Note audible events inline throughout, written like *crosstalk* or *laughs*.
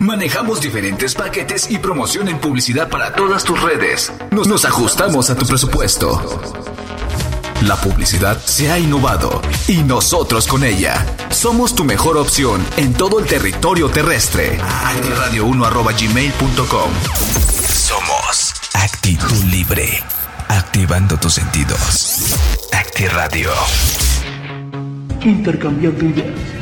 Manejamos diferentes paquetes y promoción en publicidad para todas tus redes. Nos, nos ajustamos a tu presupuesto. La publicidad se ha innovado y nosotros con ella. Somos tu mejor opción en todo el territorio terrestre. Actiradio1.gmail.com Somos actitud libre. Activando tus sentidos. Actiradio. Intercambiando ideas.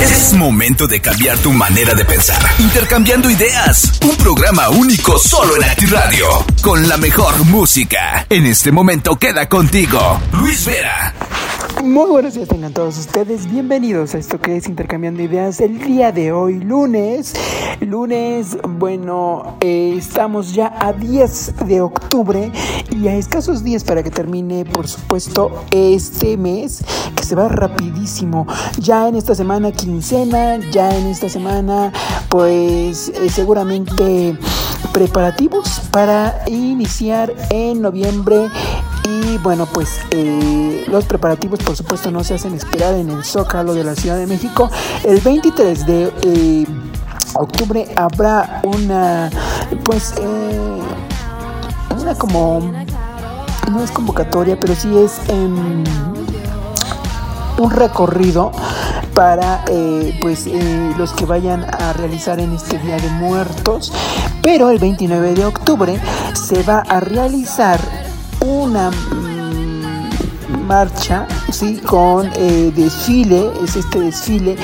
Es momento de cambiar tu manera de pensar. Intercambiando ideas. Un programa único solo en Actiradio. Con la mejor música. En este momento queda contigo. Luis Vera. Muy buenos días tengan todos ustedes, bienvenidos a esto que es Intercambiando Ideas el día de hoy, lunes, lunes, bueno, eh, estamos ya a 10 de octubre y a escasos días para que termine, por supuesto, este mes, que se va rapidísimo, ya en esta semana quincena, ya en esta semana, pues eh, seguramente preparativos para iniciar en noviembre y bueno, pues eh, los preparativos por supuesto no se hacen esperar en el Zócalo de la Ciudad de México. El 23 de eh, octubre habrá una, pues, eh, una como, no es convocatoria, pero sí es em, un recorrido para pues los que vayan a realizar en este Día de Muertos. Pero el 29 de octubre se va a realizar una mm, marcha, sí, con eh, desfile, es este desfile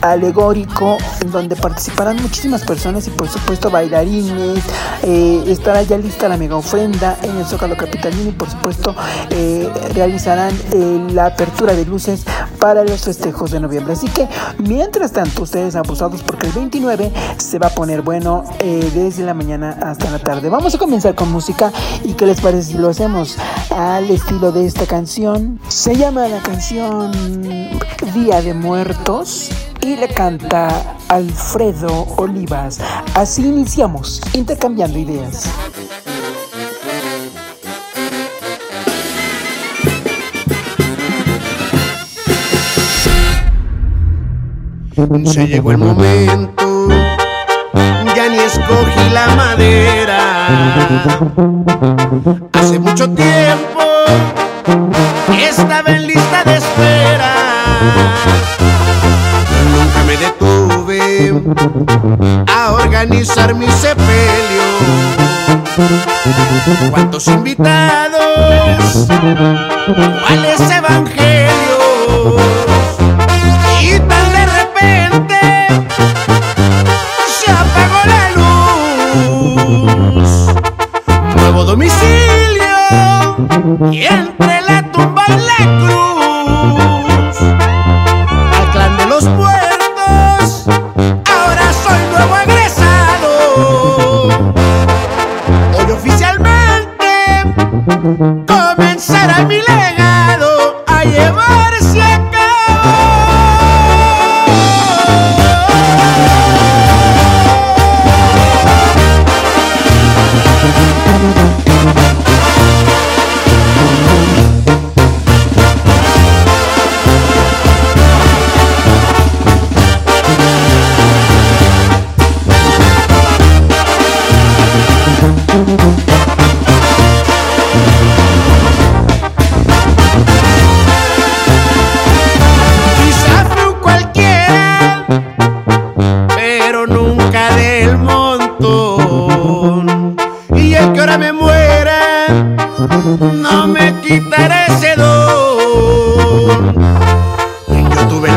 alegórico en donde participarán muchísimas personas y por supuesto bailarines, eh, estará ya lista la mega ofrenda en el Zócalo Capitalino y por supuesto eh, realizarán la apertura de luces para los festejos de noviembre. Así que mientras tanto ustedes abusados porque el 29 se va a poner bueno desde la mañana hasta la tarde. Vamos a comenzar con música y qué les parece si lo hacemos al estilo de esta canción. Se llama la canción Día de Muertos y le canta Alfredo Olivas. Así iniciamos, intercambiando ideas. Se llegó el momento, ya ni escogí la madera. Hace mucho tiempo estaba en lista de espera. Nunca me detuve a organizar mi sepelio. ¿Cuántos invitados? ¿Cuáles evangelios? Y entre la tumba y la cruz.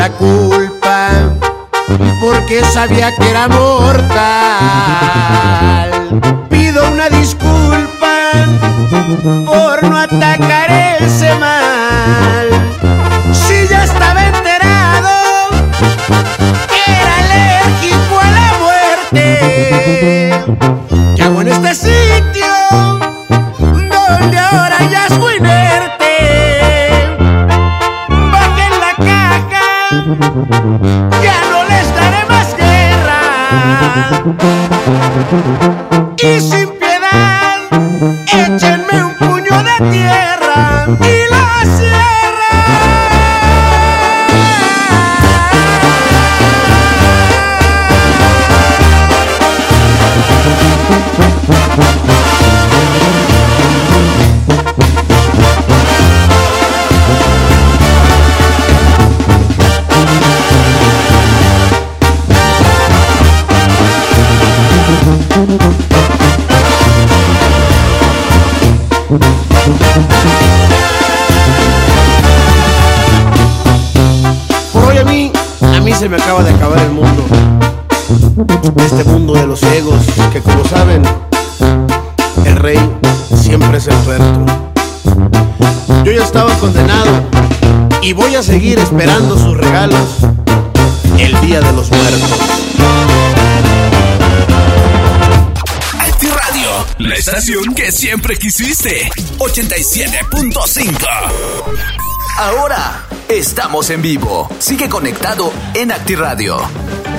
La culpa, porque sabía que era mortal. Pido una disculpa por no atacar ese mal. Mm-hmm. A seguir esperando sus regalos el día de los muertos. Acti Radio, la estación que siempre quisiste. 87.5. Ahora estamos en vivo. Sigue conectado en Acti Radio.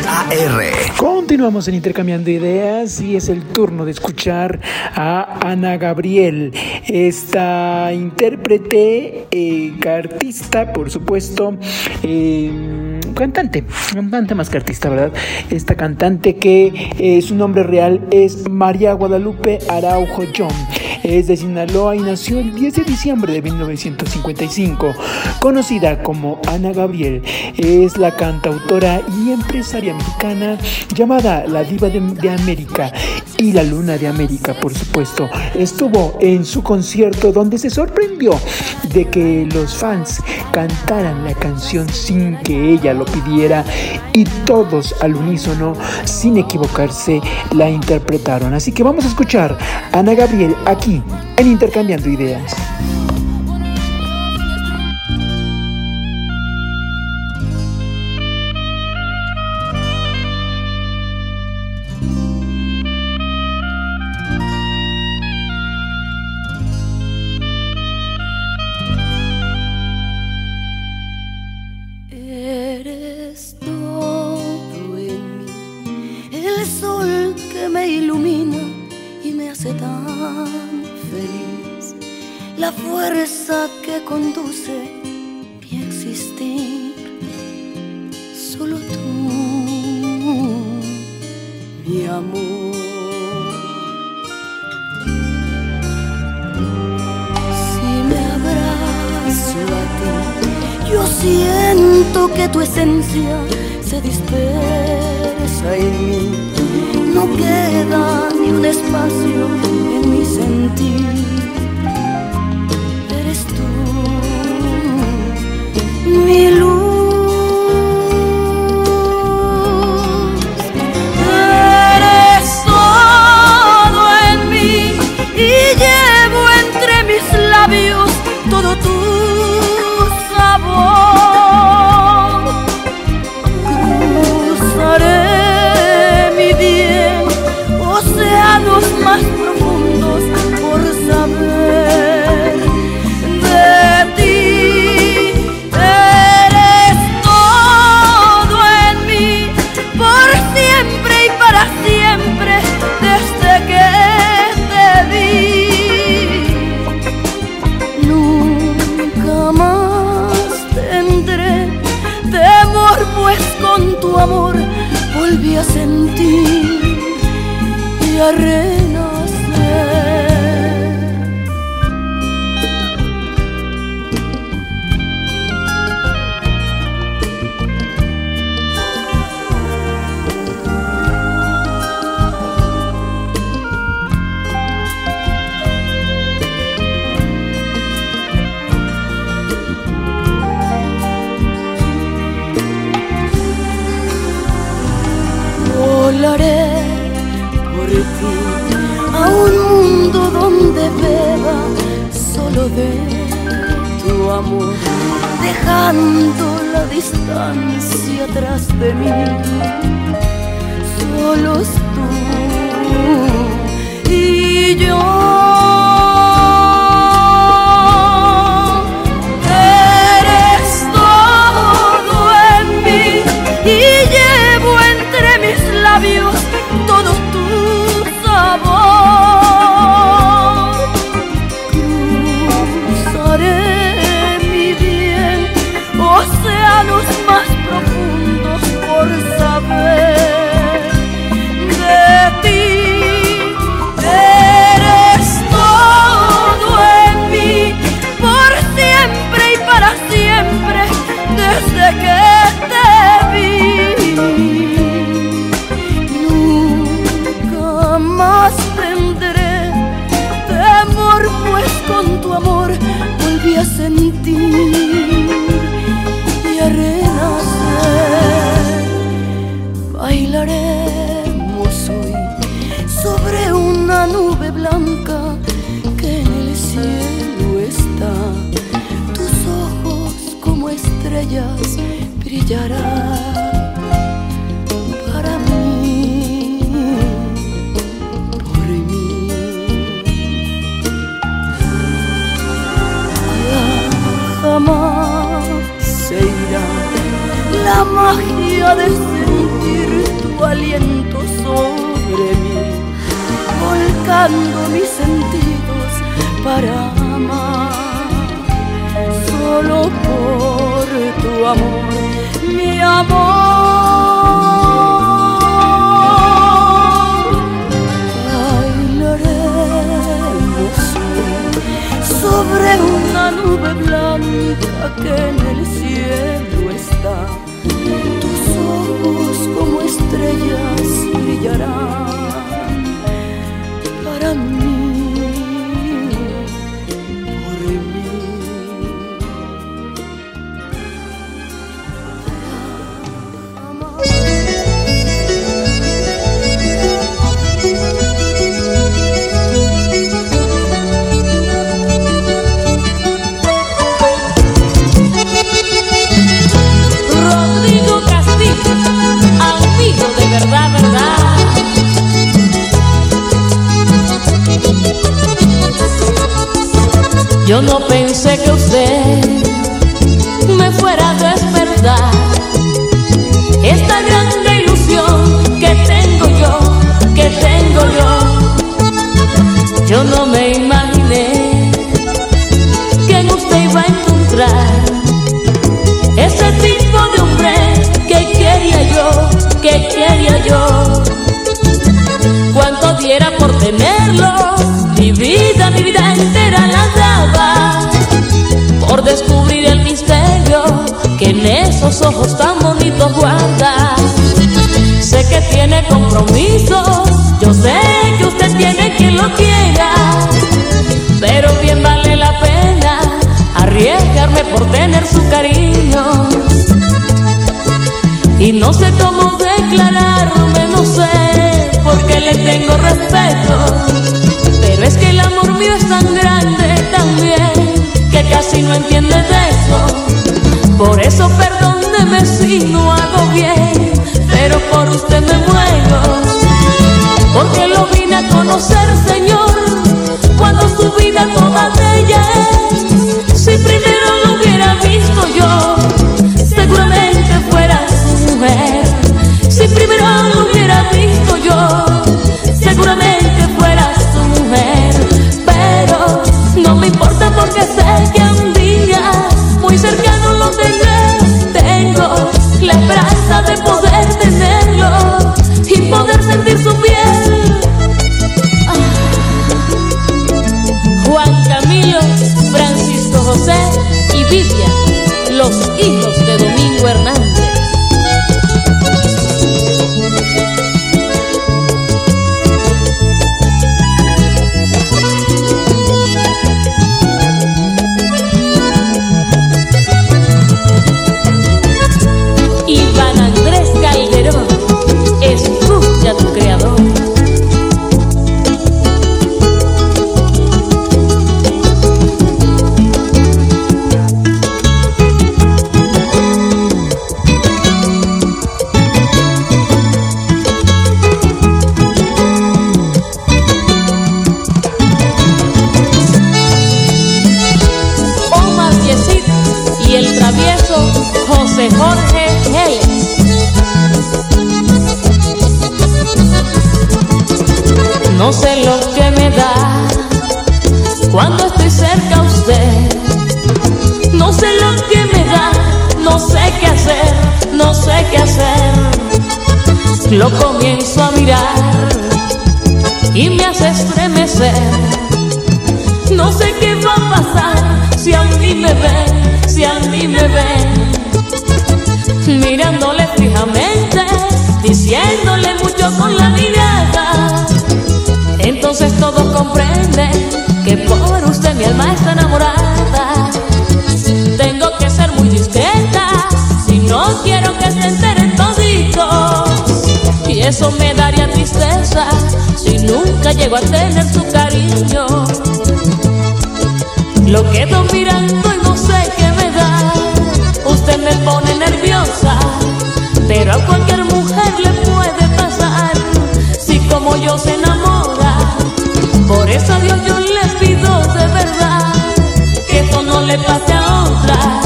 AR. Continuamos en Intercambiando Ideas y es el turno de escuchar a Ana Gabriel, esta intérprete, eh, cartista, por supuesto, eh, cantante, cantante más que artista, ¿verdad? Esta cantante que eh, su nombre real es María Guadalupe Araujo John. Es de Sinaloa y nació el 10 de diciembre de 1955. Conocida como Ana Gabriel, es la cantautora y empresaria mexicana llamada la Diva de, de América y la Luna de América, por supuesto. Estuvo en su concierto donde se sorprendió de que los fans cantaran la canción sin que ella lo pidiera y todos al unísono, sin equivocarse, la interpretaron. Así que vamos a escuchar a Ana Gabriel aquí en Intercambiando Ideas. Volví a sentir y a. ansia de sentir tu aliento sobre mí, volcando mis sentidos para amar, solo por tu amor, mi amor. sobre una nube blanca que en el cielo como Yo no pensé que usted me fuera a despertar esta grande ilusión que tengo yo, que tengo yo. Yo no me imaginé que en usted iba a encontrar ese tipo de hombre que quería yo, que quería yo. Cuánto diera por tenerlo, mi vida, mi vida entera la por descubrir el misterio que en esos ojos tan bonitos guarda. Sé que tiene compromisos, yo sé que usted tiene quien lo quiera, pero bien vale la pena arriesgarme por tener su cariño. Y no sé cómo declararme, no sé, porque le tengo respeto es que el amor mío es tan grande casi no entiende de eso. Eso me daría tristeza si nunca llego a tener su cariño. Lo quedo mirando y no sé qué me da. Usted me pone nerviosa, pero a cualquier mujer le puede pasar si como yo se enamora. Por eso a Dios yo le pido de verdad que esto no le pase a otra,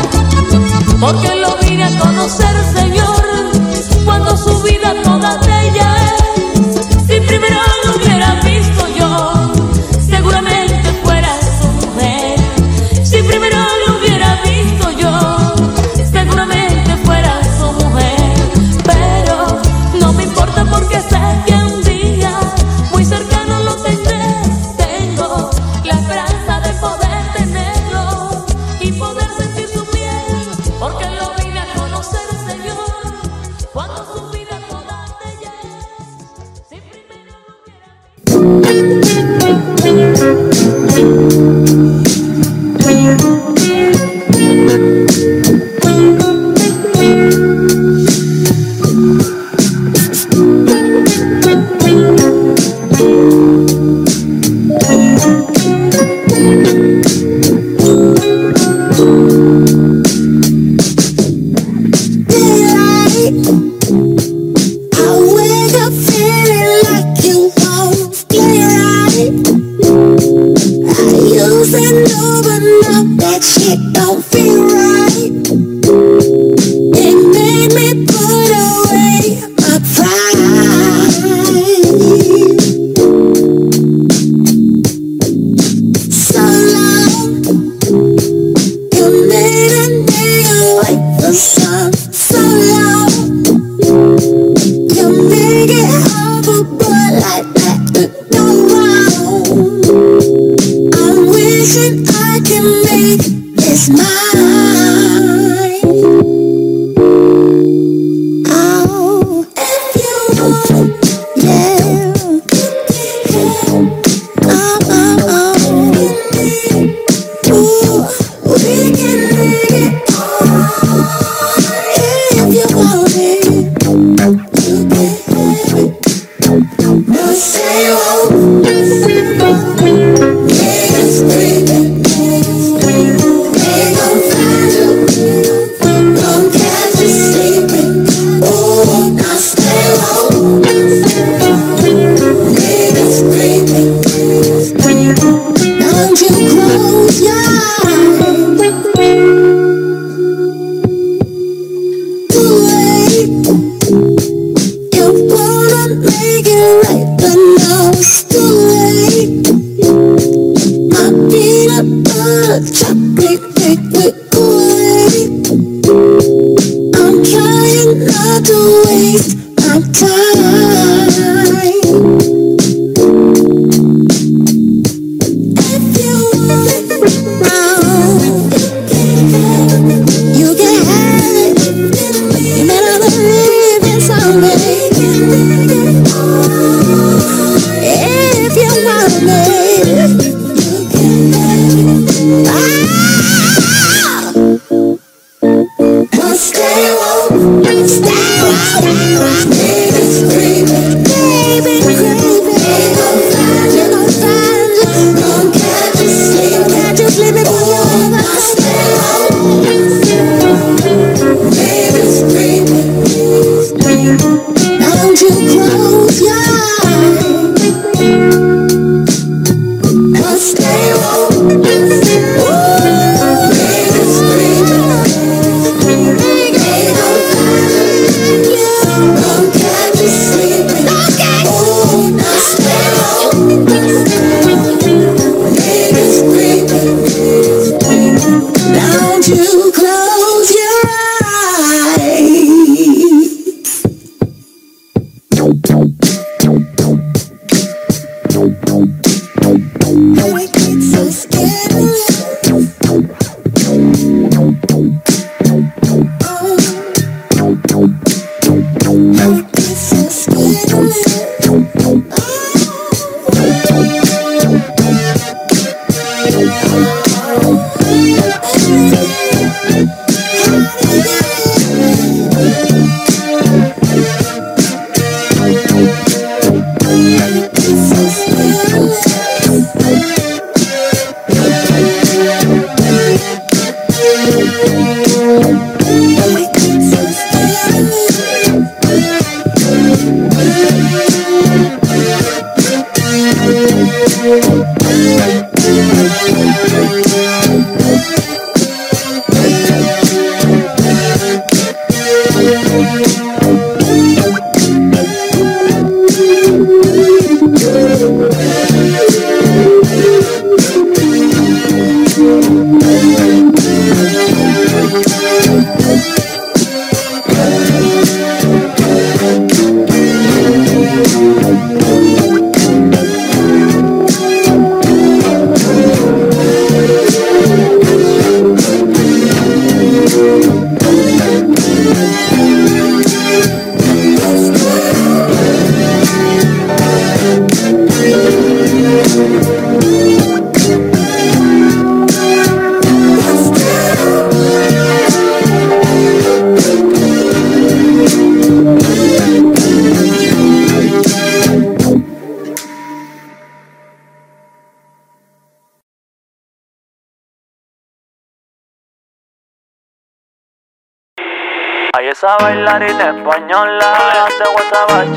porque lo vine a conocer,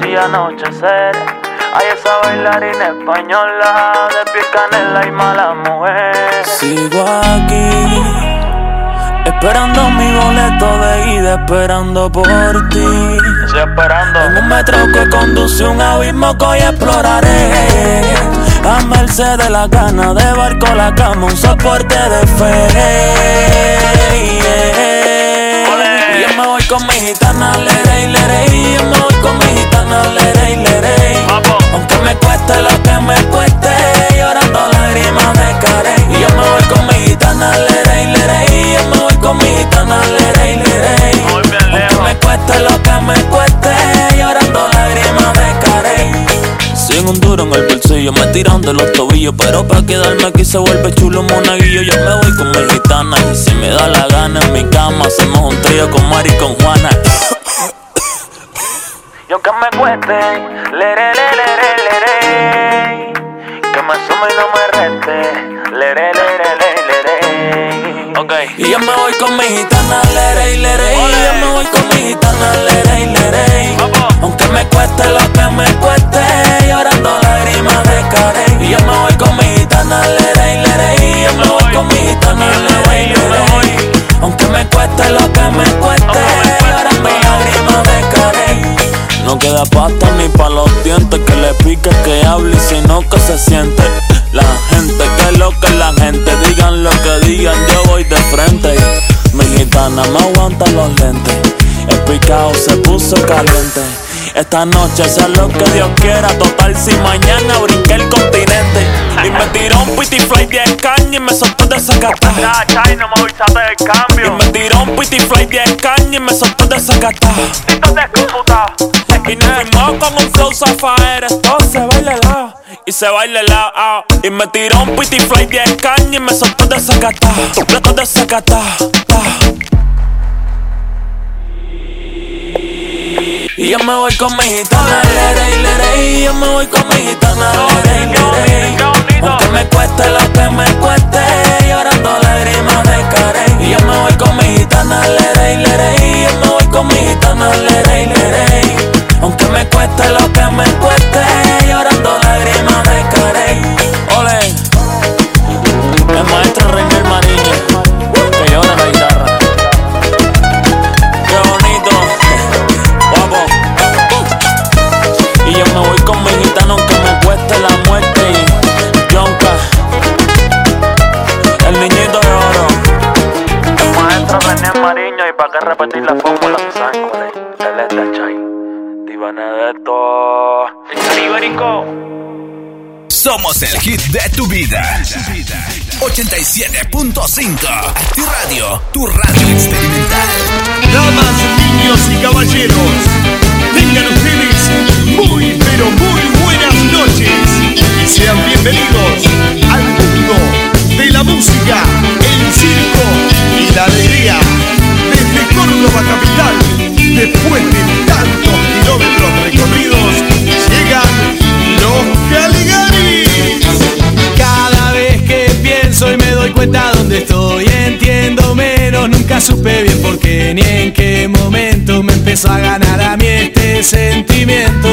y anochecer. Ay, esa bailarina española de piel canela y mala mujer. Sigo aquí, esperando mi boleto de ida, esperando por ti. Estoy esperando. En un metro que conduce un abismo que hoy exploraré. A merced de la gana de barco la cama, un soporte de fe me voy con mi gitana, lerey, lerey. Yo me voy con mi gitana, lerey, lerey. Aunque me cueste lo que me cueste, llorando lágrimas de carey. Y yo me voy con mi gitana, lerey, lerey. Yo me voy con mi gitana, lerey, lerey. Aunque me cueste lo que me cueste, llorando lágrimas de carey. Sin un duro en el bolsillo, me tiran de los tobillos. Pero para quedarme aquí se vuelve chulo monaguillo. Yo me voy con mi gitana y si me da la gana en mi cama hacemos un trío con Mari y con Juana. y aunque me cueste, lere, lere, lere, que me sume y no me reste, lere, lere, lere, okay. Y yo me voy con mi gitana, lere, lere, y yo me voy con mi gitana, lere, lere, aunque me cueste lo que me cueste, llorando lágrimas de care, y yo me voy con mi gitana, lere, lere, y yo me voy con mi gitana, lere, lere, aunque me cueste lo que me cueste, llorando lágrimas de care. No queda pasta ni pa' los dientes Que le pique, que hable y si no que se siente La gente, que lo que la gente Digan lo que digan, yo voy de frente Mi gitana me aguanta los lentes El picado se puso caliente. Esta noche sea lo que Dios quiera. Total, si mañana brinqué el continente. Y me tiró un pity fly de caña y me soltó de esa cata. no me avisaste del cambio. Y me tiró un pity fly de caña y me soltó de esa cata. Entonces, computa. Y nos fuimos con un flow zafaera. Esto se baila la y se baila la ah. Y me tiró un pity fly de caña y me soltó de esa cata. De de Y yo me voy con mi gitana, lere, lere, y yo me voy con mi gitana, lere, lere. Aunque me cueste lo que me cueste, llorando El hit de tu vida. 87.5 Acti Radio, tu radio experimental. Damas, niños y caballeros, tengan ustedes muy, pero muy buenas noches y sean bienvenidos al mundo de la música, el circo y la alegría. Desde Córdoba capital, después de tantos kilómetros recorridos, cuenta dónde estoy, entiendo menos, nunca supe bien por qué ni en qué momento me empezó a ganar a mí este sentimiento.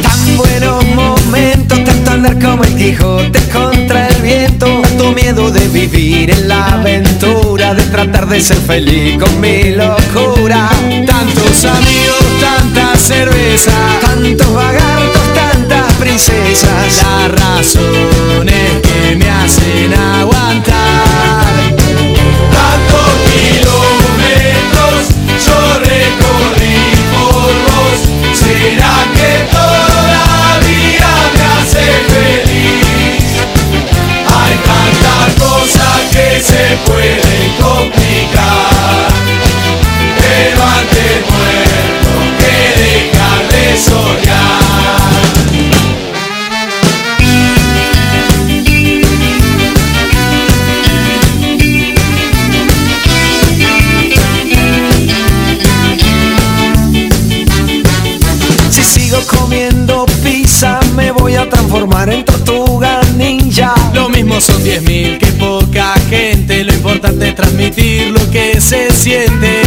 Tan buenos momentos, tanto andar como el Quijote contra el viento, tanto miedo de vivir en la aventura, de tratar de ser feliz con mi locura. Tantos amigos, tanta cerveza, Tantos vagartos, tantas princesas, razones que me transformar en tortuga ninja. Lo mismo son 10.000 que poca gente, lo importante es transmitir lo que se siente.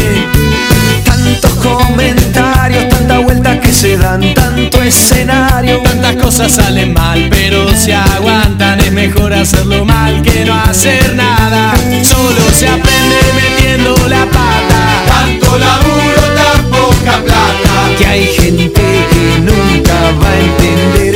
Tantos comentarios, tanta vuelta que se dan, tanto escenario. Tantas cosas salen mal, pero se aguantan. Es mejor hacerlo mal que no hacer nada. Solo se aprende metiendo la pata. Tanto laburo, tan poca plata. Que hay gente que nunca va a entender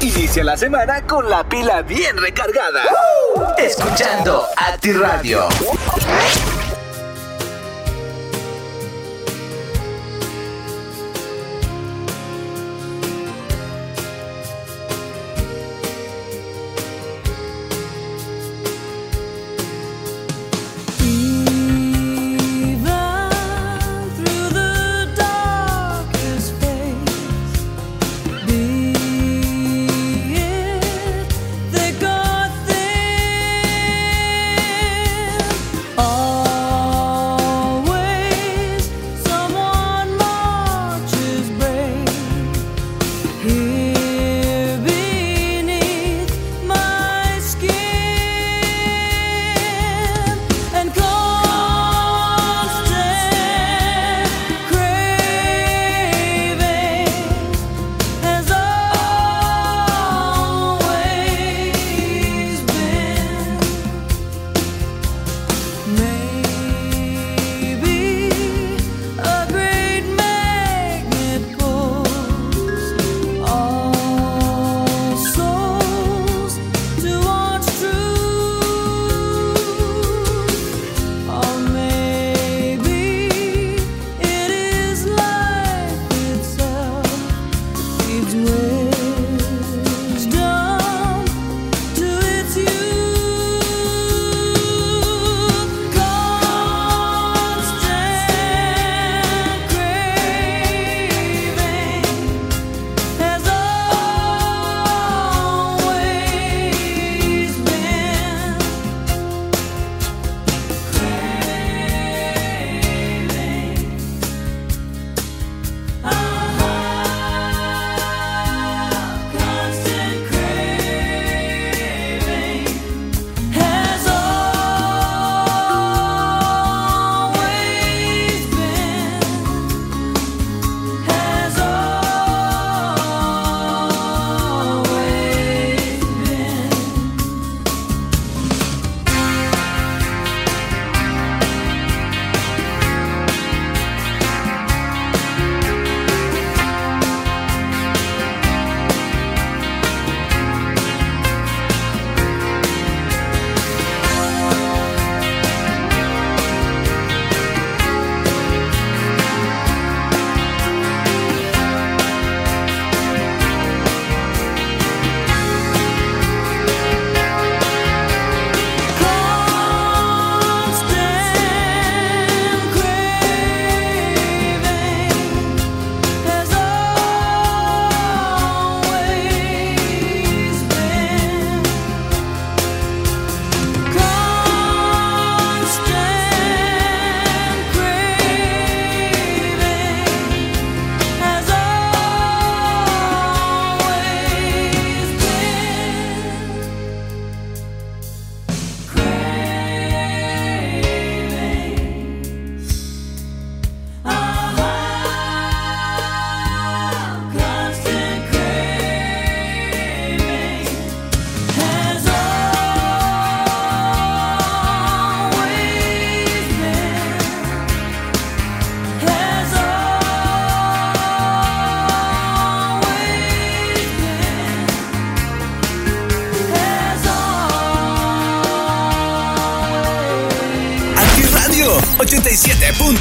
Inicia la semana con la pila bien recargada. Escuchando Acti Radio. Radio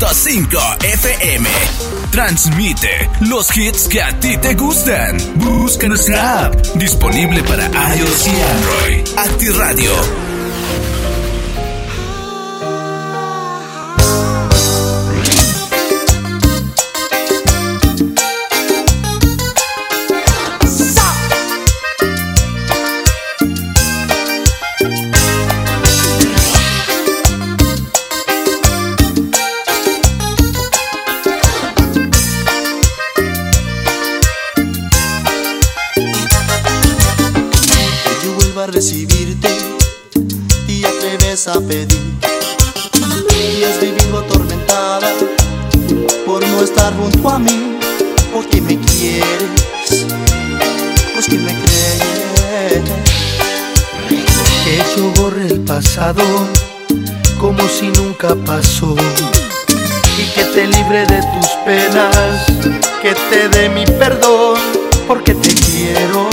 87.5 FM. Transmite los hits que a ti te gustan. Busca nuestra app disponible para iOS y Android. Acti Radio. como si nunca pasó. Y que te libre de tus penas, que te dé mi perdón, porque te quiero.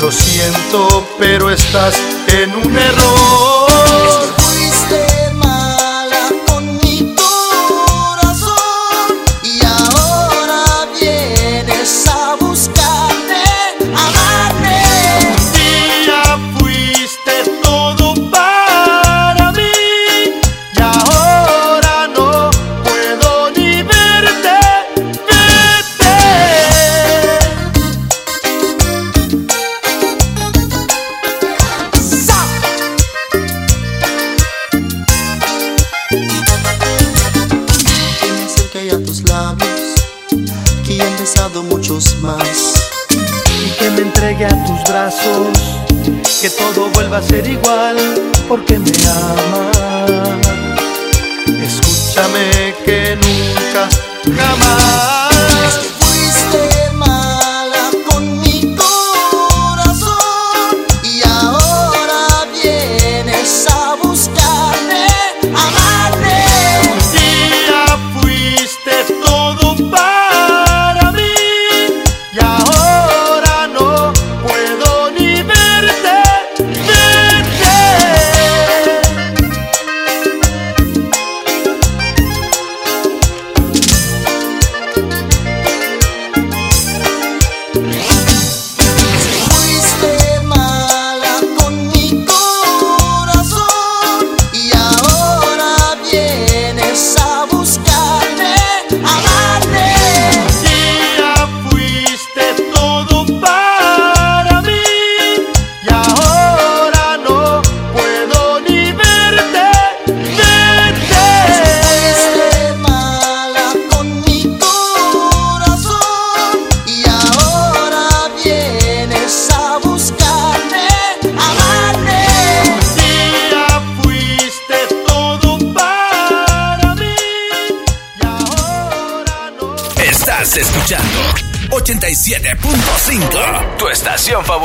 Lo siento, pero estás en un error. que todo vuelva a ser igual, porque me ama. Escúchame que nunca, jamás.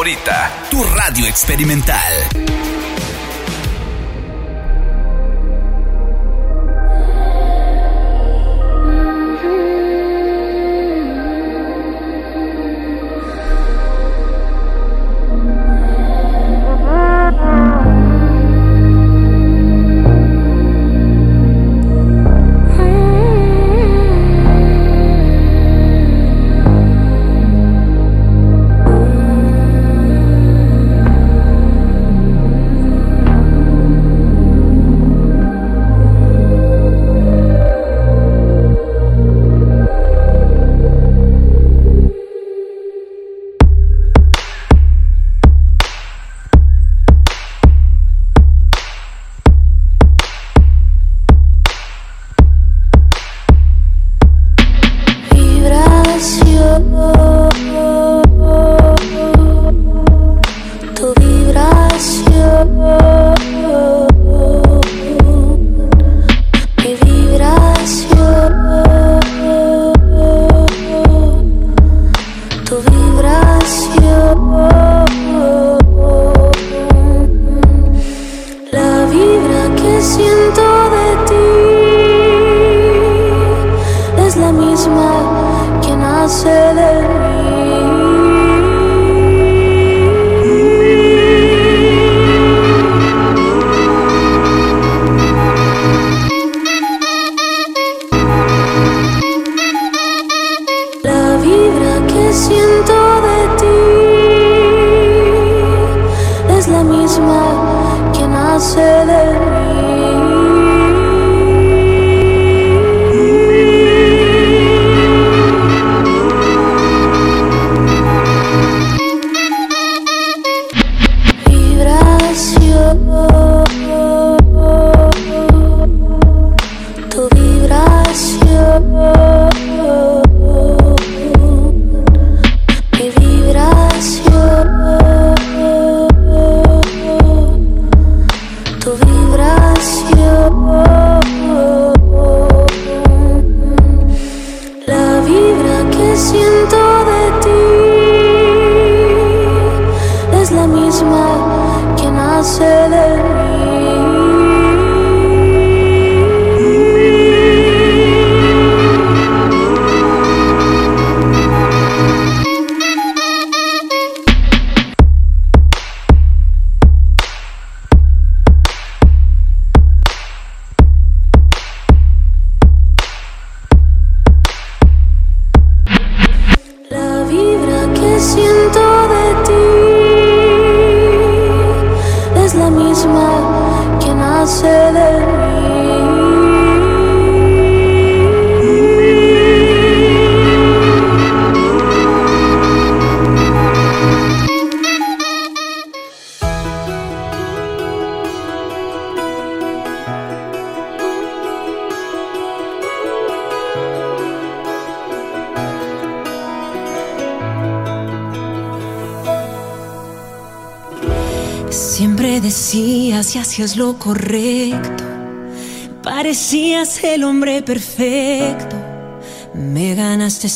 favorita, tu radio experimental.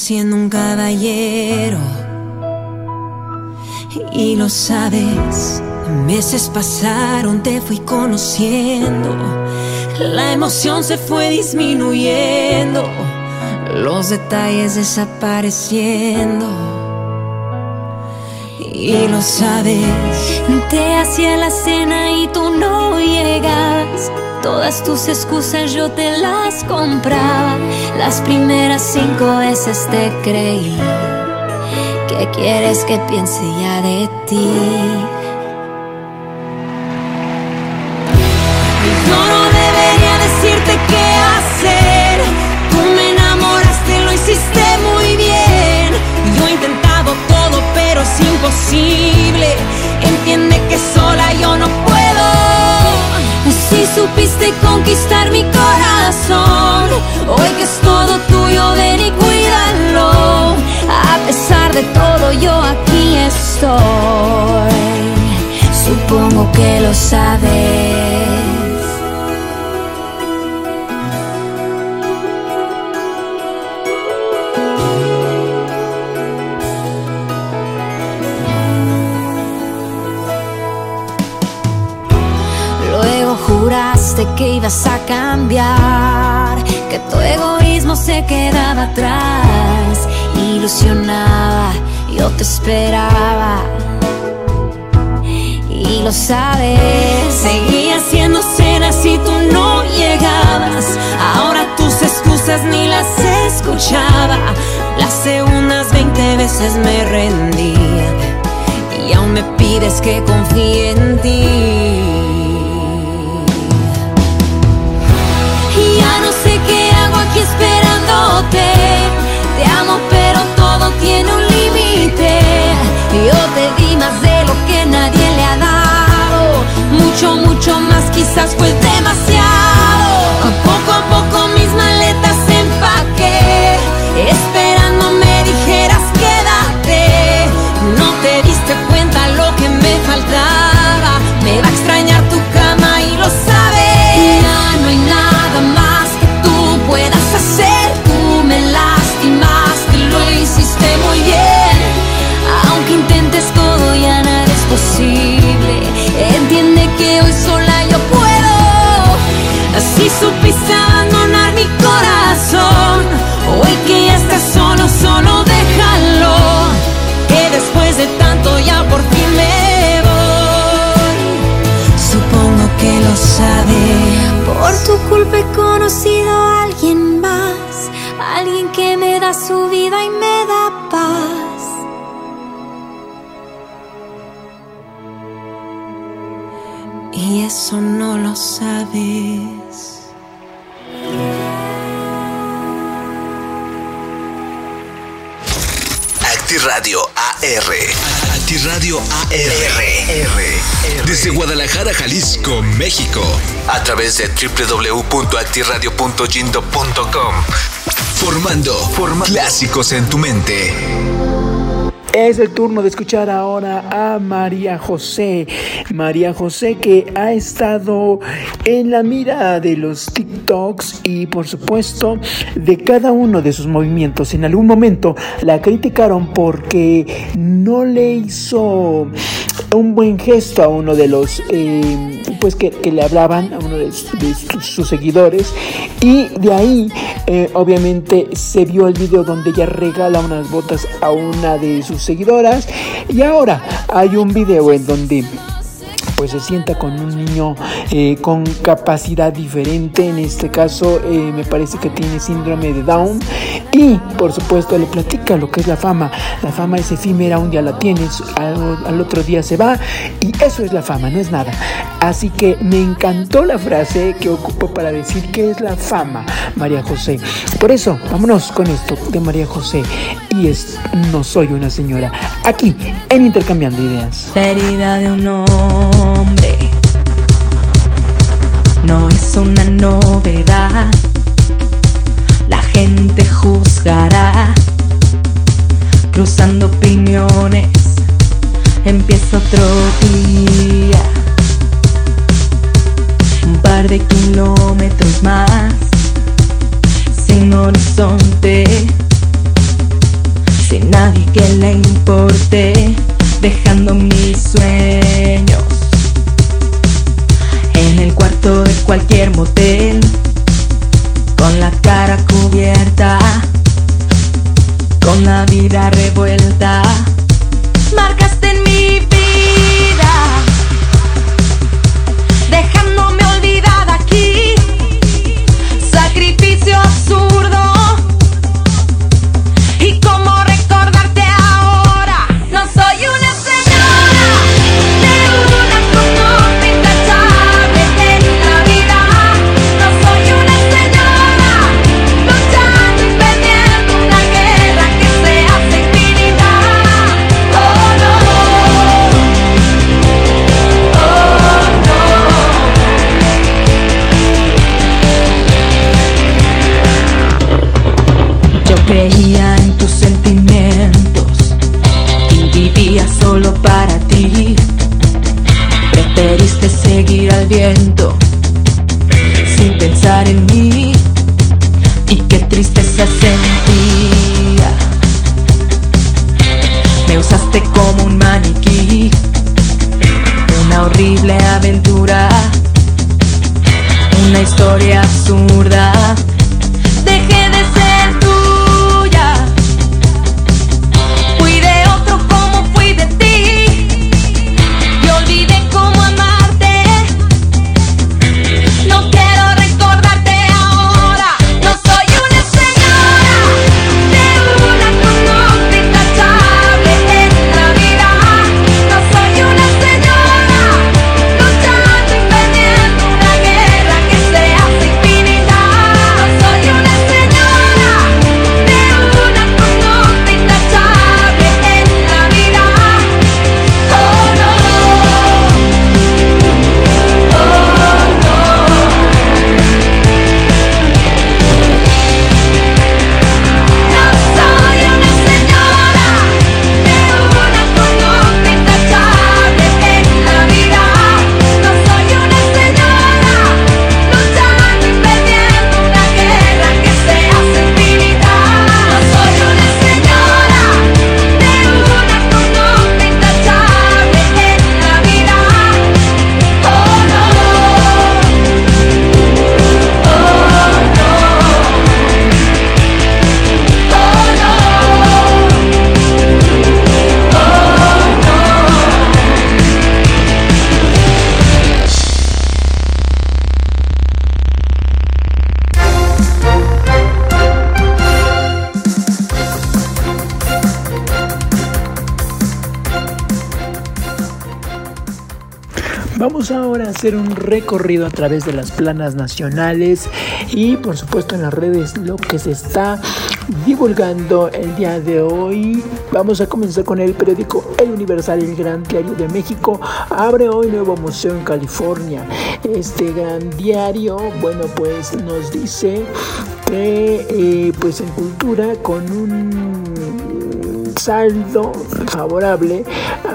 Siendo un caballero. Y lo sabes, meses pasaron, te fui conociendo. La emoción se fue disminuyendo, los detalles desapareciendo. Y lo sabes, te hacía la cena y tú no llegas. Todas tus excusas yo te las compraba. Las primeras cinco veces te creí. ¿Qué quieres que piense ya de ti? Entiende que sola yo no puedo. Si supiste conquistar mi corazón, hoy que es todo tuyo, ven y cuídalo. A pesar de todo, yo aquí estoy. Supongo que lo sabes. Que ibas a cambiar, que tu egoísmo se quedaba atrás. Ilusionaba, yo te esperaba. Y lo sabes, seguía haciendo cenas y tú no llegabas. Ahora tus excusas ni las escuchaba. Las segundas 20 veces me rendía y aún me pides que confíe en ti. Te amo, pero todo tiene un límite. Yo te di más de lo que nadie le ha dado. Mucho, mucho más, quizás fue demasiado. Través de www.actiradio.jindo.com. Formando, clásicos en tu mente. Es el turno de escuchar ahora a María José. María José que ha estado en la mira de los TikToks y por supuesto de cada uno de sus movimientos. En algún momento la criticaron porque no le hizo un buen gesto a uno de los eh, pues que, le hablaban a uno de, sus, seguidores. Y de ahí eh, obviamente se vio el video donde ella regala unas botas a una de sus seguidoras. Y ahora hay un video en donde pues se sienta con un niño eh, con capacidad diferente, en este caso eh, me parece que tiene síndrome de Down. Y por supuesto le platica lo que es la fama, la fama es efímera, un día la tienes, al, al otro día se va. Y eso es la fama, no es nada. Así que me encantó la frase que ocupó para decir que es la fama, María José. Por eso, vámonos con esto de María José y es No soy una señora. Aquí en Intercambiando Ideas. La herida de un hombre no es una novedad. La gente juzgará cruzando opiniones. Empieza otro día. Un par de kilómetros más sin horizonte que le importé, dejando mis sueños en el cuarto de cualquier motel, con la cara cubierta, con la vida revuelta. Marcaste en mi vida, dejándome una hacer un recorrido a través de las planas nacionales y por supuesto en las redes lo que se está divulgando el día de hoy. Vamos a comenzar con el periódico El Universal, el Gran Diario de México. Abre hoy nuevo museo en California. Este gran diario, bueno, pues nos dice que eh, pues en cultura con un saldo favorable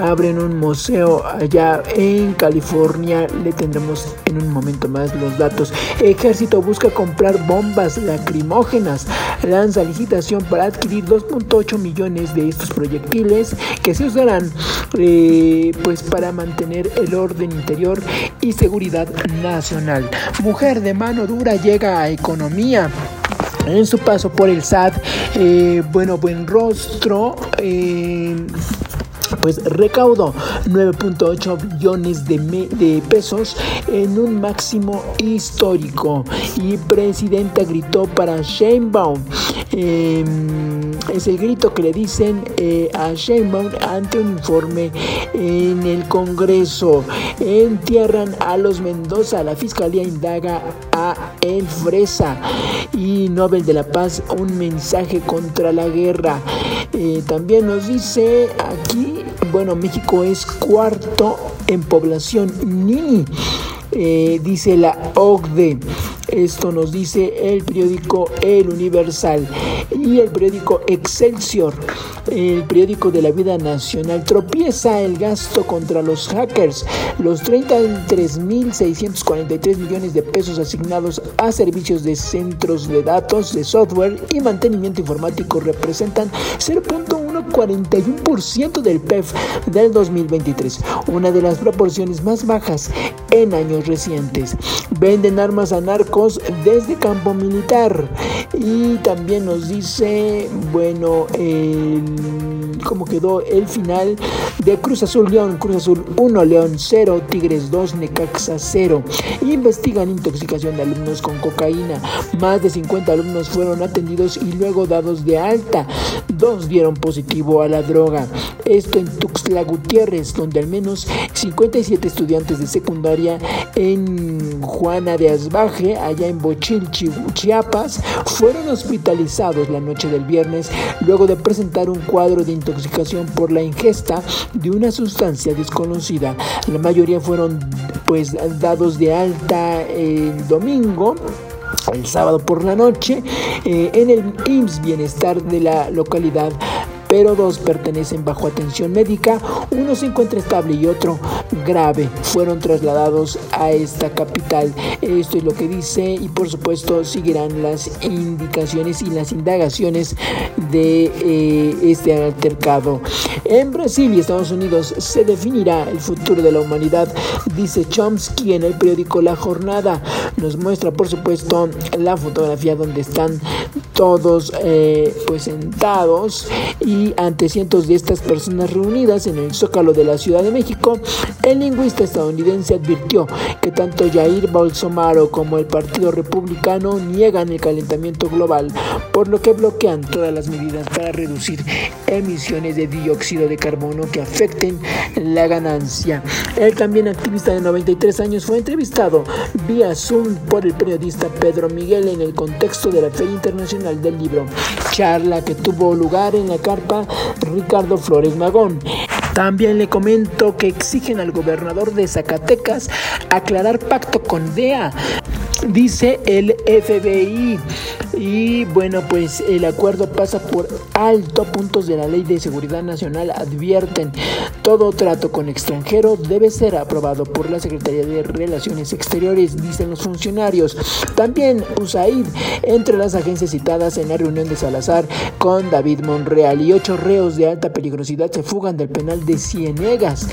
abren un museo allá en California. Le tendremos en un momento más los datos. Ejército busca comprar bombas lacrimógenas. Lanza licitación para adquirir 2.8 millones de estos proyectiles que se usarán eh, pues para mantener el orden interior y seguridad nacional. Mujer de mano dura llega a economía. En su paso por el SAT, eh, bueno, buen rostro. Eh, pues recaudó 9.8 billones de, de pesos en un máximo histórico. Y presidenta gritó para Sheinbaum eh, es el grito que le dicen eh, a Sheinbaum ante un informe en el Congreso. Entierran a los Mendoza la fiscalía indaga a El Fresa. Y Nobel de la Paz un mensaje contra la guerra. Eh, también nos dice aquí bueno México es cuarto en población Nini eh, dice la OCDE. Esto nos dice el periódico El Universal. Y el periódico Excelsior, el periódico de la vida nacional, tropieza el gasto contra los hackers. Los 33.643 millones de pesos asignados a servicios de centros de datos, de software y mantenimiento informático representan 0.141% del PEF del 2023, una de las proporciones más bajas en años recientes. Venden armas a narcos desde campo militar. Y también nos dice, bueno, cómo quedó el final de Cruz Azul León, Cruz Azul 1, León 0, Tigres 2, Necaxa 0. Investigan intoxicación de alumnos con cocaína. Más de 50 alumnos fueron atendidos y luego dados de alta. Dos dieron positivo a la droga. Esto en Tuxtla Gutiérrez, donde al menos 57 estudiantes de secundaria en Juana de Asbaje, allá en Bochil, Chiapas, fueron hospitalizados la noche del viernes luego de presentar un cuadro de intoxicación por la ingesta de una sustancia desconocida. La mayoría fueron pues dados de alta el domingo el sábado por la noche eh, en el IMSS Bienestar de la localidad pero dos pertenecen bajo atención médica, uno se encuentra estable y otro grave. Fueron trasladados a esta capital. Esto es lo que dice y por supuesto seguirán las indicaciones y las indagaciones de eh, este altercado. En Brasil y Estados Unidos se definirá el futuro de la humanidad, dice Chomsky en el periódico La Jornada. Nos muestra por supuesto la fotografía donde están todos eh, pues sentados y ante cientos de estas personas reunidas en el Zócalo de la Ciudad de México, el lingüista estadounidense advirtió que tanto Jair Bolsonaro como el Partido Republicano niegan el calentamiento global, por lo que bloquean todas las medidas para reducir emisiones de dióxido de carbono que afecten la ganancia. El también activista de 93 años fue entrevistado vía Zoom por el periodista Pedro Miguel en el contexto de la Feria Internacional del Libro, charla que tuvo lugar en la carpa Ricardo Flores Magón. También le comento que exigen al gobernador de Zacatecas aclarar pacto con DEA dice el FBI. Y bueno, pues el acuerdo pasa por alto. Puntos de la Ley de Seguridad Nacional advierten todo trato con extranjero debe ser aprobado por la Secretaría de Relaciones Exteriores, dicen los funcionarios. También USAID entre las agencias citadas en la reunión de Salazar con David Monreal y ocho reos de alta peligrosidad se fugan del penal de Cienegas.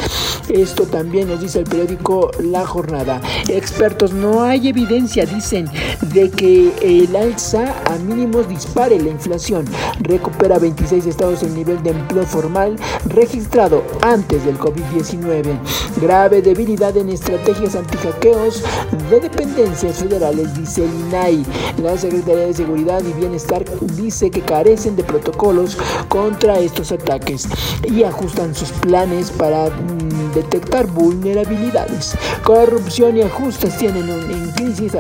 Esto también nos dice el periódico La Jornada. Expertos, no hay evidencia, dicen, de que el alza a mínimos dispare la inflación. Recupera 26 estados el nivel de empleo formal registrado antes del COVID-19. Grave debilidad en estrategias antihackeos de dependencias federales, dice el INAI. La Secretaría de Seguridad y Bienestar dice que carecen de protocolos contra estos ataques y ajustan sus planes para mm, detectar vulnerabilidades. Corrupción y ajustes tienen en crisis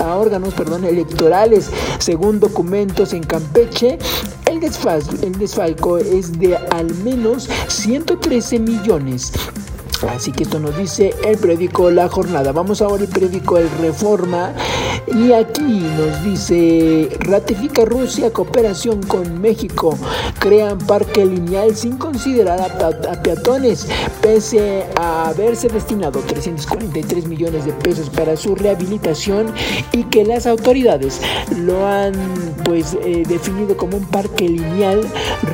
a órganos, perdón, electorales. Según documentos en Campeche, el, el desfalco es de al menos 113 millones. Así que esto nos dice el periódico La Jornada. Vamos ahora al periódico El Reforma. Y aquí nos dice, ratifica Rusia cooperación con México. Crean parque lineal sin considerar a, peatones, pese a haberse destinado 343 millones de pesos para su rehabilitación y que las autoridades lo han pues eh, definido como un parque lineal.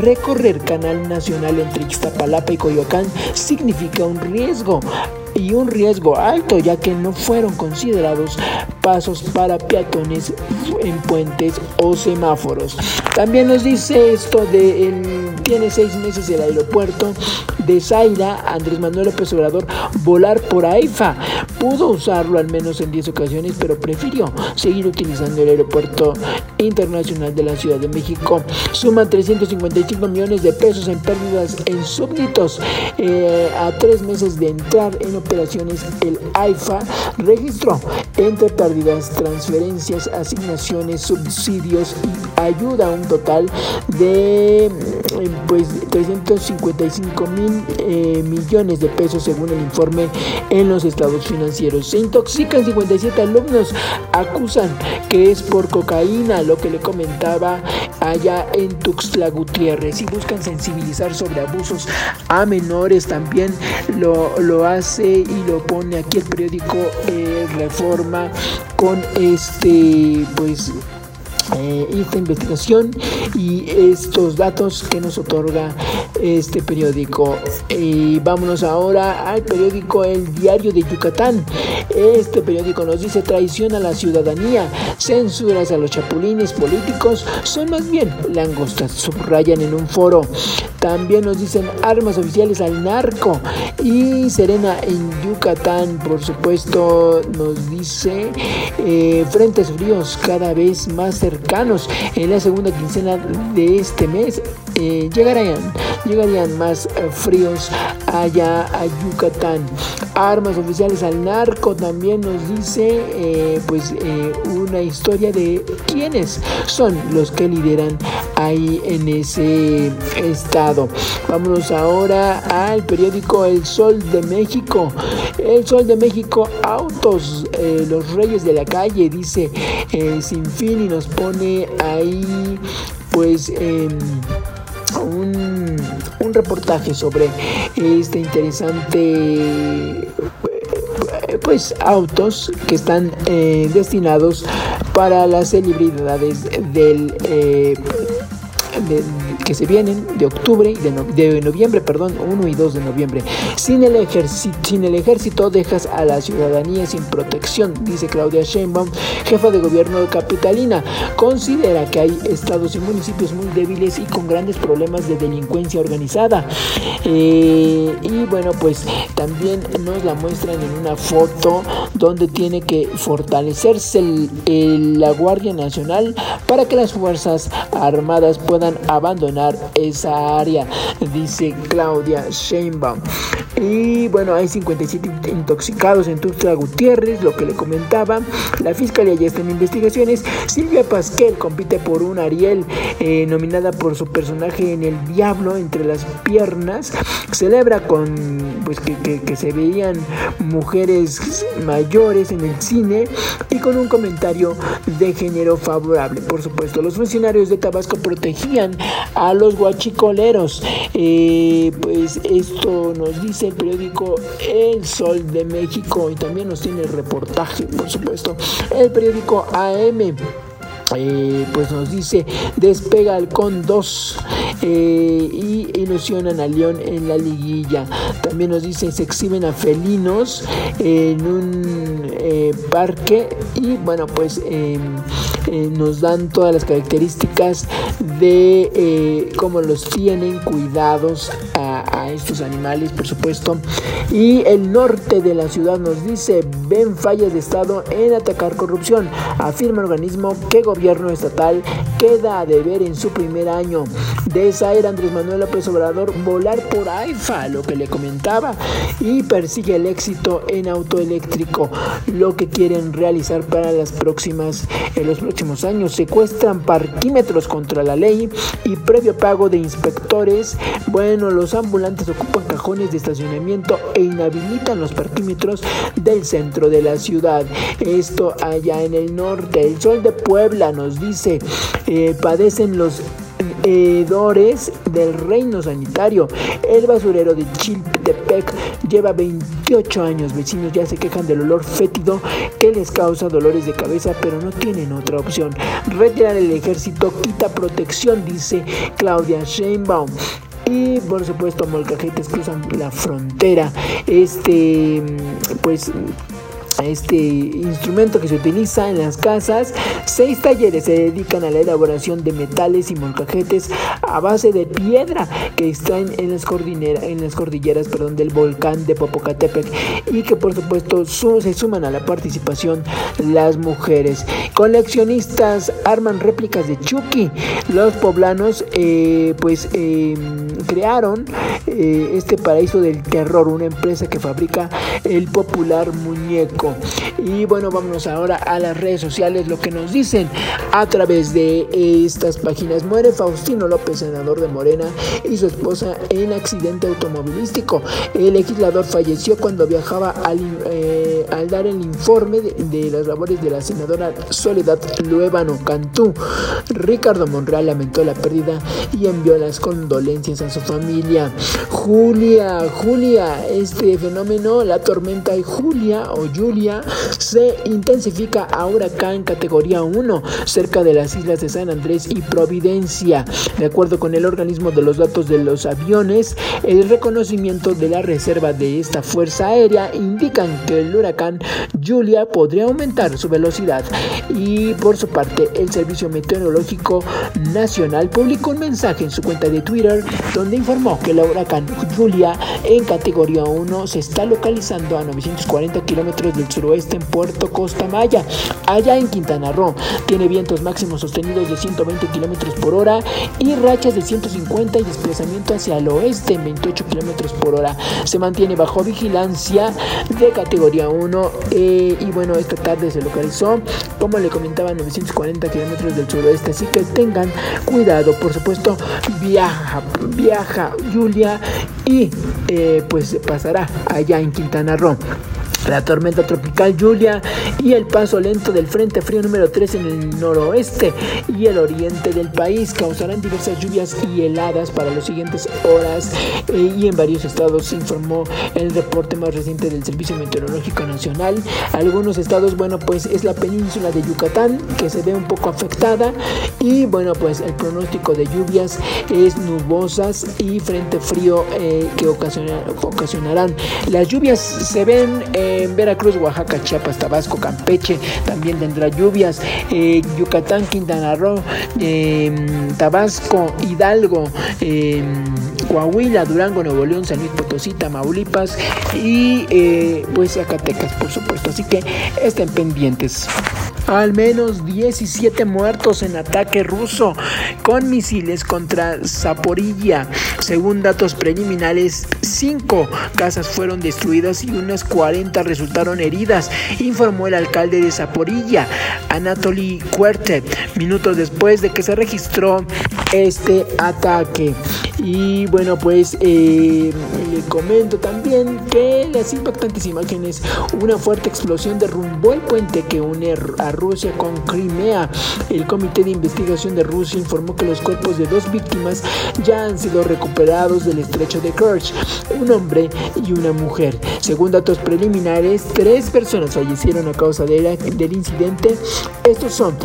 Recorrer Canal Nacional entre Ixtapalapa y Coyoacán significa un riesgo riesgo y un riesgo alto ya que no fueron considerados pasos para peatones en puentes o semáforos. También nos dice esto de tiene seis meses el aeropuerto de Zaira, Andrés Manuel López volar por AIFA. Pudo usarlo al menos en 10 ocasiones, pero prefirió seguir utilizando el aeropuerto internacional de la Ciudad de México. Suman 355 millones de pesos en pérdidas en súbditos eh, a tres meses de entrar en operaciones. El AIFA registró entre pérdidas, transferencias, asignaciones, subsidios y ayuda, un total de pues 355 mil eh, millones de pesos según el informe en los estados financieros. Se intoxican 57 alumnos, acusan que es por cocaína, lo que le comentaba allá en Tuxtla Gutiérrez y buscan sensibilizar sobre abusos a menores también lo, lo hace y lo pone aquí el periódico eh, Reforma con este pues eh, esta investigación y estos datos que nos otorga este periódico. Y vámonos ahora al periódico El Diario de Yucatán. Este periódico nos dice traición a la ciudadanía, censuras a los chapulines políticos, son más bien langostas, subrayan en un foro. También nos dicen armas oficiales al narco y Serena en Yucatán, por supuesto, nos dice eh, frentes fríos cada vez más cercanos en la segunda quincena de este mes eh, llegarían, llegarían más eh, fríos allá a Yucatán. Armas oficiales al narco también nos dice eh, pues una historia de quiénes son los que lideran ahí en ese estado. Vámonos ahora al periódico El Sol de México. El Sol de México, autos, los reyes de la calle, dice sin fin y nos pone ahí pues... Un, un, reportaje sobre este interesante pues autos que están eh, destinados para las celebridades del eh, que se vienen de octubre y de, noviembre, perdón, 1 y 2 de noviembre. Sin el, ejército, dejas a la ciudadanía sin protección, dice Claudia Sheinbaum, jefa de gobierno de Capitalina. Considera que hay estados y municipios muy débiles y con grandes problemas de delincuencia organizada. Eh, y bueno, pues también nos la muestran en una foto donde tiene que fortalecerse la Guardia Nacional para que las Fuerzas Armadas puedan abandonar esa área, dice Claudia Sheinbaum. Y bueno, hay 57 intoxicados en Tuxtla Gutiérrez, lo que le comentaba. La fiscalía ya está en investigaciones. Silvia Pasquel compite por un Ariel, eh, nominada por su personaje en El Diablo entre las piernas. Celebra con pues que, que se veían mujeres mayores en el cine y con un comentario de género favorable. Por supuesto, los funcionarios de Tabasco protegían a los guachicoleros. Eh, pues esto nos dice el periódico El Sol de México y también nos tiene el reportaje, por supuesto, el periódico AM. Eh, pues nos dice despega con 2 eh, y ilusionan a León en la liguilla. También nos dice se exhiben a felinos en un eh, parque y bueno pues em, nos dan todas las características de cómo los tienen cuidados a, estos animales por supuesto. Y el norte de la ciudad nos dice ven fallas de Estado en atacar corrupción. Afirma el organismo que gobierna gobierno estatal queda a deber en su primer año. De esa era Andrés Manuel López Obrador volar por AIFA, lo que le comentaba, y persigue el éxito en autoeléctrico, lo que quieren realizar para las próximas, en los próximos años. Secuestran parquímetros contra la ley y previo pago de inspectores. Bueno, los ambulantes ocupan cajones de estacionamiento e inhabilitan los parquímetros del centro de la ciudad. Esto allá en el norte. El sol de Puebla nos dice, eh, padecen los hedores del reino sanitario. El basurero de Chiltepec lleva 28 años. Vecinos ya se quejan del olor fétido que les causa dolores de cabeza, pero no tienen otra opción. Retirar el ejército quita protección, dice Claudia Sheinbaum y por supuesto molcajetes cruzan la frontera este pues este instrumento que se utiliza en las casas. Seis talleres se dedican a la elaboración de metales y molcajetes a base de piedra que están en las, en las cordilleras perdón, del volcán de Popocatépetl y que por supuesto se suman a la participación las mujeres. Coleccionistas arman réplicas de Chucky. Los poblanos eh, pues em, crearon eh, este paraíso del terror, una empresa que fabrica el popular muñeco Y bueno, vámonos ahora a las redes sociales, lo que nos dicen a través de estas páginas. Muere Faustino López, senador de Morena, y su esposa en accidente automovilístico. El legislador falleció cuando viajaba al, eh, dar el informe de, las labores de la senadora Soledad Luébano Cantú. Ricardo Monreal lamentó la pérdida y envió las condolencias a su familia. Julia, Julia, este fenómeno, la tormenta Julia o Julia, se intensifica a huracán categoría 1 cerca de las islas de San Andrés y Providencia. De acuerdo con el organismo de los datos de los aviones, el reconocimiento de la reserva de esta fuerza aérea indican que el huracán Julia podría aumentar su velocidad. Y por su parte, el Servicio Meteorológico Nacional publicó un mensaje en su cuenta de Twitter donde informó que el huracán Julia en categoría 1 se está localizando a 940 kilómetros del suroeste en Puerto Costa Maya, allá en Quintana Roo. Tiene vientos máximos sostenidos de 120 kilómetros por hora y rachas de 150 y desplazamiento hacia el oeste en 28 kilómetros por hora. Se mantiene bajo vigilancia de categoría 1 eh, y bueno, esta tarde se localizó, como le comentaba, a 940 kilómetros del suroeste. Así que tengan cuidado, por supuesto, viaja, viaja Julia y eh, pues pasará allá en Quintana Roo. La tormenta tropical Julia y el paso lento del Frente Frío número 3 en el noroeste y el oriente del país causarán diversas lluvias y heladas para las siguientes horas eh, y en varios estados informó el reporte más reciente del Servicio Meteorológico Nacional. Algunos estados, bueno, pues es la península de Yucatán que se ve un poco afectada y bueno, pues el pronóstico de lluvias es nubosas y frente frío eh, que ocasionar, ocasionarán. Las lluvias se ven eh, en Veracruz, Oaxaca, Chiapas, Tabasco, Campeche también tendrá lluvias. Eh, Yucatán, Quintana Roo, eh, Tabasco, Hidalgo, eh, Coahuila, Durango, Nuevo León, San Luis Potosí, Tamaulipas y eh, pues Zacatecas, por supuesto. Así que estén pendientes. Al menos 17 muertos en ataque ruso con misiles contra Zaporilla. Según datos preliminares, 5 casas fueron destruidas y unas 40 resultaron heridas, informó el alcalde de Zaporilla, Anatoly Cuerte, minutos después de que se registró este ataque. Y bueno, pues eh, le comento también que las impactantes imágenes, una fuerte explosión derrumbó el puente que une a Rusia con Crimea. El Comité de Investigación de Rusia informó que los cuerpos de dos víctimas ya han sido recuperados del estrecho de Kerch, un hombre y una mujer. Según datos preliminares, tres personas fallecieron a causa del incidente. Estos son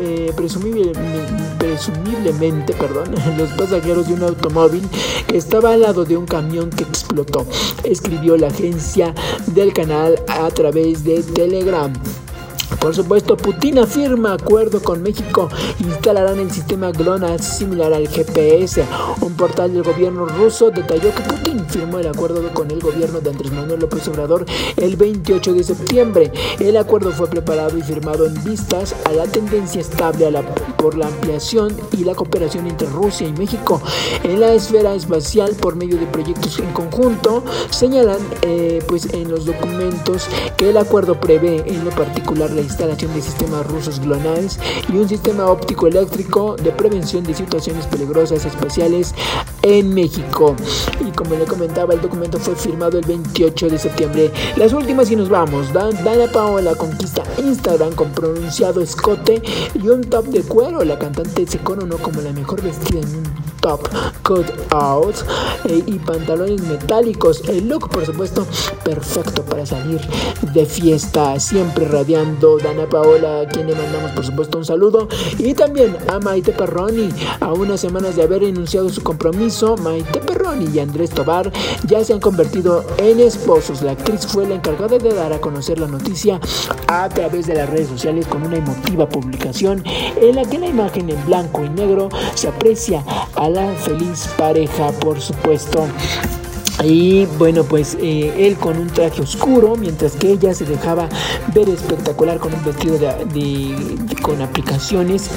eh, presumible, presumiblemente perdón, *laughs* los pasajeros de un automóvil que estaba al lado de un camión que explotó, escribió la agencia del canal a través de Telegram. Por supuesto, Putin afirma acuerdo con México. Instalarán el sistema GLONASS similar al GPS. Un portal del gobierno ruso detalló que Putin firmó el acuerdo con el gobierno de Andrés Manuel López Obrador el 28 de septiembre. El acuerdo fue preparado y firmado en vistas a la tendencia estable por la ampliación y la cooperación entre Rusia y México en la esfera espacial por medio de proyectos en conjunto. Señalan eh, pues en los documentos que el acuerdo prevé en lo particular la instalación de sistemas rusos GLONASS y un sistema óptico eléctrico de prevención de situaciones peligrosas espaciales en México. Y como le comentaba, el documento fue firmado el 28 de septiembre. Las últimas y nos vamos. Dan, Dana Paola conquista Instagram con pronunciado escote y un top de cuero. La cantante se coronó como la mejor vestida en un top cut out eh, y pantalones metálicos. El look, por supuesto, perfecto para salir de fiesta. Siempre radiando Dana Paola, a quien le mandamos, por supuesto, un saludo. Y también a Maite Perroni. A unas semanas de haber enunciado su compromiso, Maite Perroni y Andrés Tobar ya se han convertido en esposos. La actriz fue la encargada de dar a conocer la noticia a través de las redes sociales con una emotiva publicación en la que la imagen en blanco y negro se aprecia a feliz pareja, por supuesto. Y bueno, pues eh, él con un traje oscuro, mientras que ella se dejaba ver espectacular con un vestido de, con aplicaciones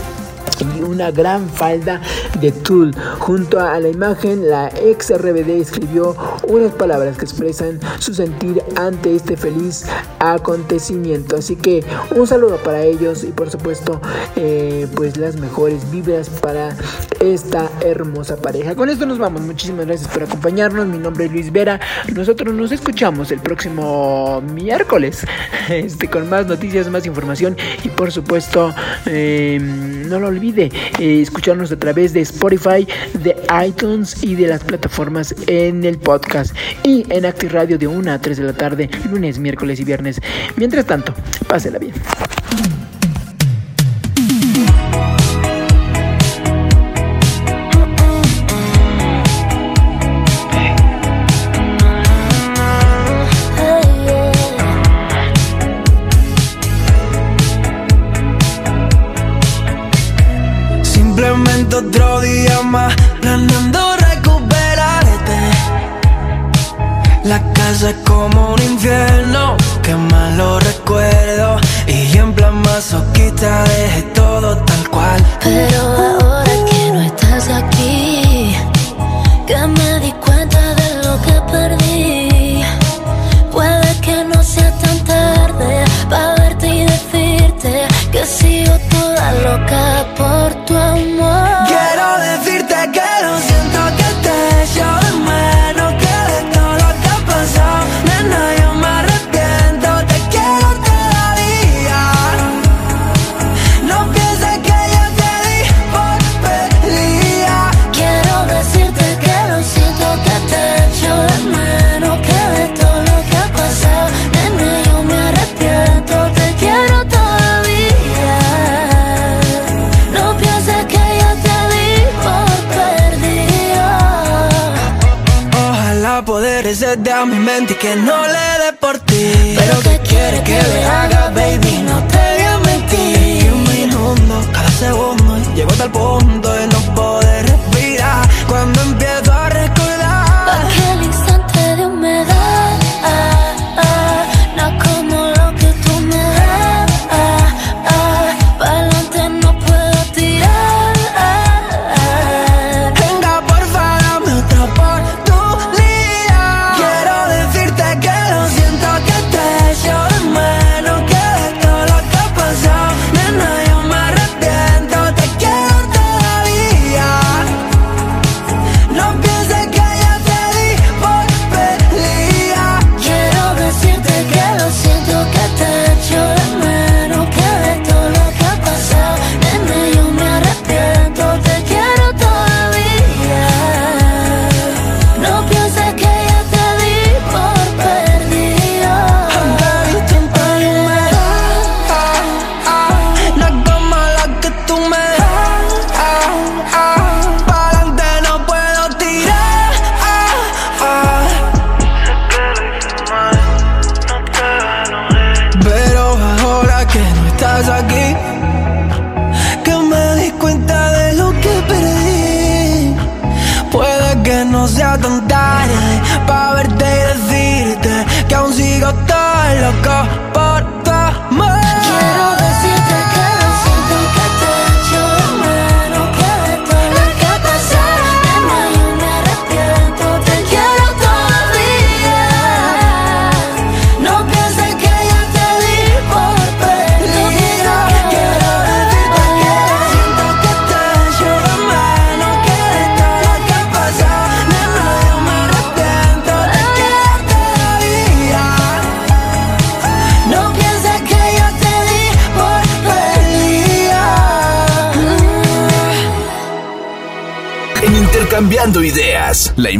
y una gran falda de tul. Junto a la imagen, la ex RBD escribió unas palabras que expresan su sentir ante este feliz acontecimiento. Así que un saludo para ellos y por supuesto eh, pues las mejores vibras para esta hermosa pareja. Con esto nos vamos. Muchísimas gracias por acompañarnos. Mi nombre es Luis Vera. Nosotros nos escuchamos el próximo miércoles *laughs* este, con más noticias, más información y por supuesto em, no lo olvide eh, escucharnos a través de Spotify, de iTunes y de las plataformas en el podcast y en Active Radio de 1 a 3 de la tarde, lunes, miércoles y viernes. Mientras tanto, pásela bien. Más planeando recuperarte. La casa es como un infierno, que malo recuerdo. Y en plan masoquista dejé todo tal cual. Pero ahora que no estás aquí,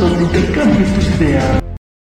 Donde intercambies tus ideas.